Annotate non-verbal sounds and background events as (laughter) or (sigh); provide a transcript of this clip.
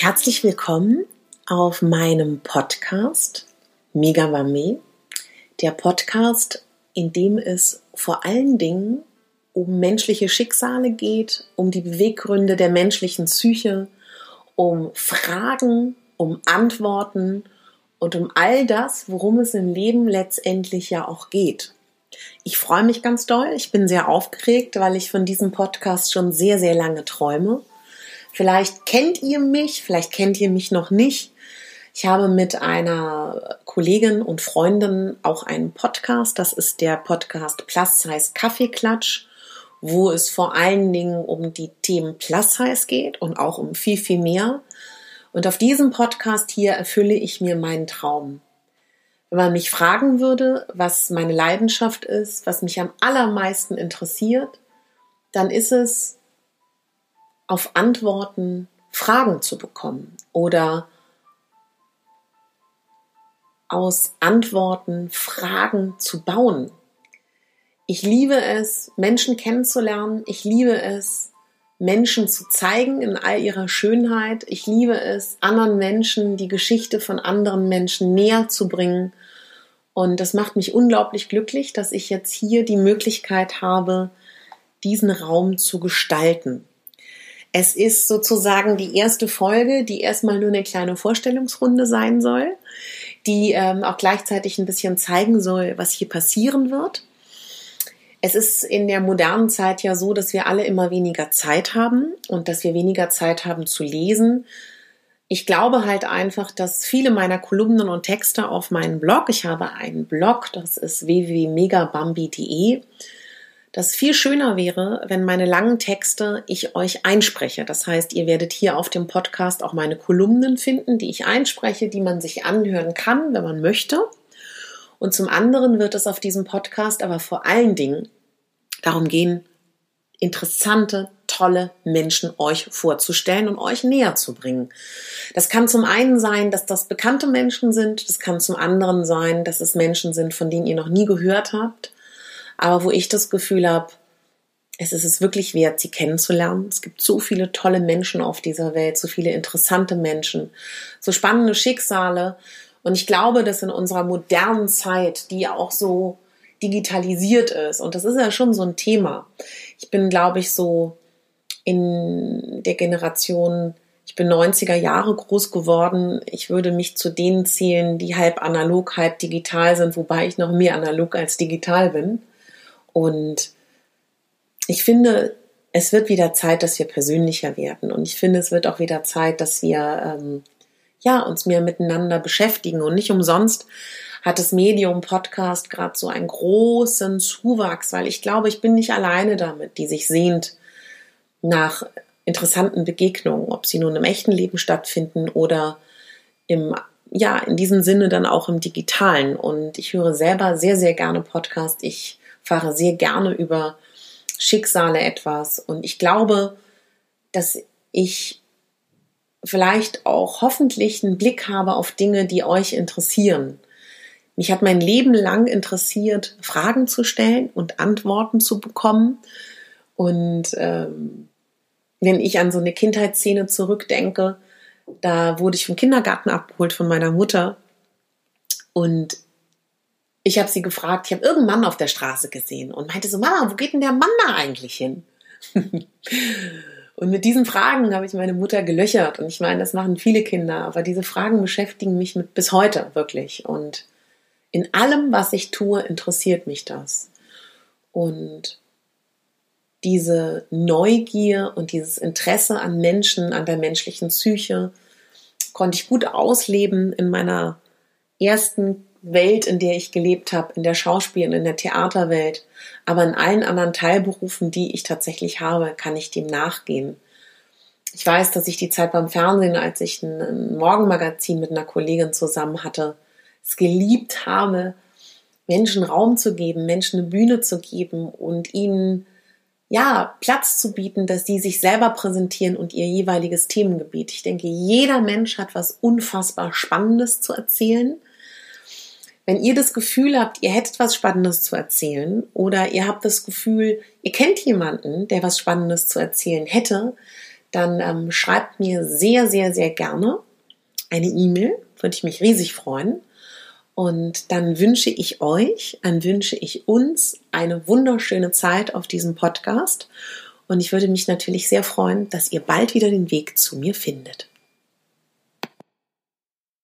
Herzlich willkommen auf meinem Podcast Megawame, der Podcast, in dem es vor allen Dingen um menschliche Schicksale geht, um die Beweggründe der menschlichen Psyche, um Fragen, um Antworten und um all das, worum es im Leben letztendlich ja auch geht. Ich freue mich ganz doll. Ich bin sehr aufgeregt, weil ich von diesem Podcast schon sehr, sehr lange träume. Vielleicht kennt ihr mich, vielleicht kennt ihr mich noch nicht. Ich habe mit einer Kollegin und Freundin auch einen Podcast. Das ist der Podcast Plus Size Kaffeeklatsch, wo es vor allen Dingen um die Themen Plus Size geht und auch um viel, viel mehr. Und auf diesem Podcast hier erfülle ich mir meinen Traum. Wenn man mich fragen würde, was meine Leidenschaft ist, was mich am allermeisten interessiert, dann ist es, auf Antworten Fragen zu bekommen oder aus Antworten Fragen zu bauen. Ich liebe es, Menschen kennenzulernen. Ich liebe es, Menschen zu zeigen in all ihrer Schönheit. Ich liebe es, anderen Menschen die Geschichte von anderen Menschen näher zu bringen. Und das macht mich unglaublich glücklich, dass ich jetzt hier die Möglichkeit habe, diesen Raum zu gestalten. Es ist sozusagen die erste Folge, die erstmal nur eine kleine Vorstellungsrunde sein soll die ähm, auch gleichzeitig ein bisschen zeigen soll, was hier passieren wird. Es ist in der modernen Zeit ja so, dass wir alle immer weniger Zeit haben und dass wir weniger Zeit haben zu lesen. Ich glaube halt einfach, dass viele meiner Kolumnen und Texte auf meinem Blog, ich habe einen Blog, das ist www.megabambi.de, das viel schöner wäre, wenn meine langen Texte ich euch einspreche. Das heißt, ihr werdet hier auf dem Podcast auch meine Kolumnen finden, die ich einspreche, die man sich anhören kann, wenn man möchte. Und zum anderen wird es auf diesem Podcast aber vor allen Dingen darum gehen, interessante, tolle Menschen euch vorzustellen und euch näher zu bringen. Das kann zum einen sein, dass das bekannte Menschen sind, das kann zum anderen sein, dass es Menschen sind, von denen ihr noch nie gehört habt aber wo ich das Gefühl habe, es ist es wirklich wert, sie kennenzulernen. Es gibt so viele tolle Menschen auf dieser Welt, so viele interessante Menschen, so spannende Schicksale. Und ich glaube, dass in unserer modernen Zeit, die auch so digitalisiert ist, und das ist ja schon so ein Thema. Ich bin, glaube ich, so in der Generation, ich bin 90er Jahre groß geworden. Ich würde mich zu denen zählen, die halb analog, halb digital sind, wobei ich noch mehr analog als digital bin. Und ich finde, es wird wieder Zeit, dass wir persönlicher werden. Und ich finde, es wird auch wieder Zeit, dass wir ähm, ja, uns mehr miteinander beschäftigen. Und nicht umsonst hat das Medium Podcast gerade so einen großen Zuwachs, weil ich glaube, ich bin nicht alleine damit, die sich sehnt nach interessanten Begegnungen, ob sie nun im echten Leben stattfinden oder im, ja, in diesem Sinne dann auch im digitalen. Und ich höre selber sehr, sehr gerne Podcast. Ich fahre sehr gerne über Schicksale etwas und ich glaube, dass ich vielleicht auch hoffentlich einen Blick habe auf Dinge, die euch interessieren. Mich hat mein Leben lang interessiert, Fragen zu stellen und Antworten zu bekommen. Und ähm, wenn ich an so eine Kindheitsszene zurückdenke, da wurde ich vom Kindergarten abgeholt von meiner Mutter. Und ich habe sie gefragt, ich habe irgendeinen Mann auf der Straße gesehen und meinte so, Mama, wo geht denn der Mann da eigentlich hin? (laughs) und mit diesen Fragen habe ich meine Mutter gelöchert. Und ich meine, das machen viele Kinder, aber diese Fragen beschäftigen mich mit, bis heute wirklich. Und in allem, was ich tue, interessiert mich das. Und diese Neugier und dieses Interesse an Menschen, an der menschlichen Psyche, konnte ich gut ausleben in meiner ersten Welt, in der ich gelebt habe, in der Schauspiel- und in der Theaterwelt. Aber in allen anderen Teilberufen, die ich tatsächlich habe, kann ich dem nachgehen. Ich weiß, dass ich die Zeit beim Fernsehen, als ich ein Morgenmagazin mit einer Kollegin zusammen hatte, es geliebt habe, Menschen Raum zu geben, Menschen eine Bühne zu geben und ihnen ja, Platz zu bieten, dass sie sich selber präsentieren und ihr jeweiliges Themengebiet. Ich denke, jeder Mensch hat was unfassbar Spannendes zu erzählen. Wenn ihr das Gefühl habt, ihr hättet was Spannendes zu erzählen oder ihr habt das Gefühl, ihr kennt jemanden, der was Spannendes zu erzählen hätte, dann ähm, schreibt mir sehr, sehr, sehr gerne eine E-Mail. Würde ich mich riesig freuen. Und dann wünsche ich euch, dann wünsche ich uns eine wunderschöne Zeit auf diesem Podcast. Und ich würde mich natürlich sehr freuen, dass ihr bald wieder den Weg zu mir findet.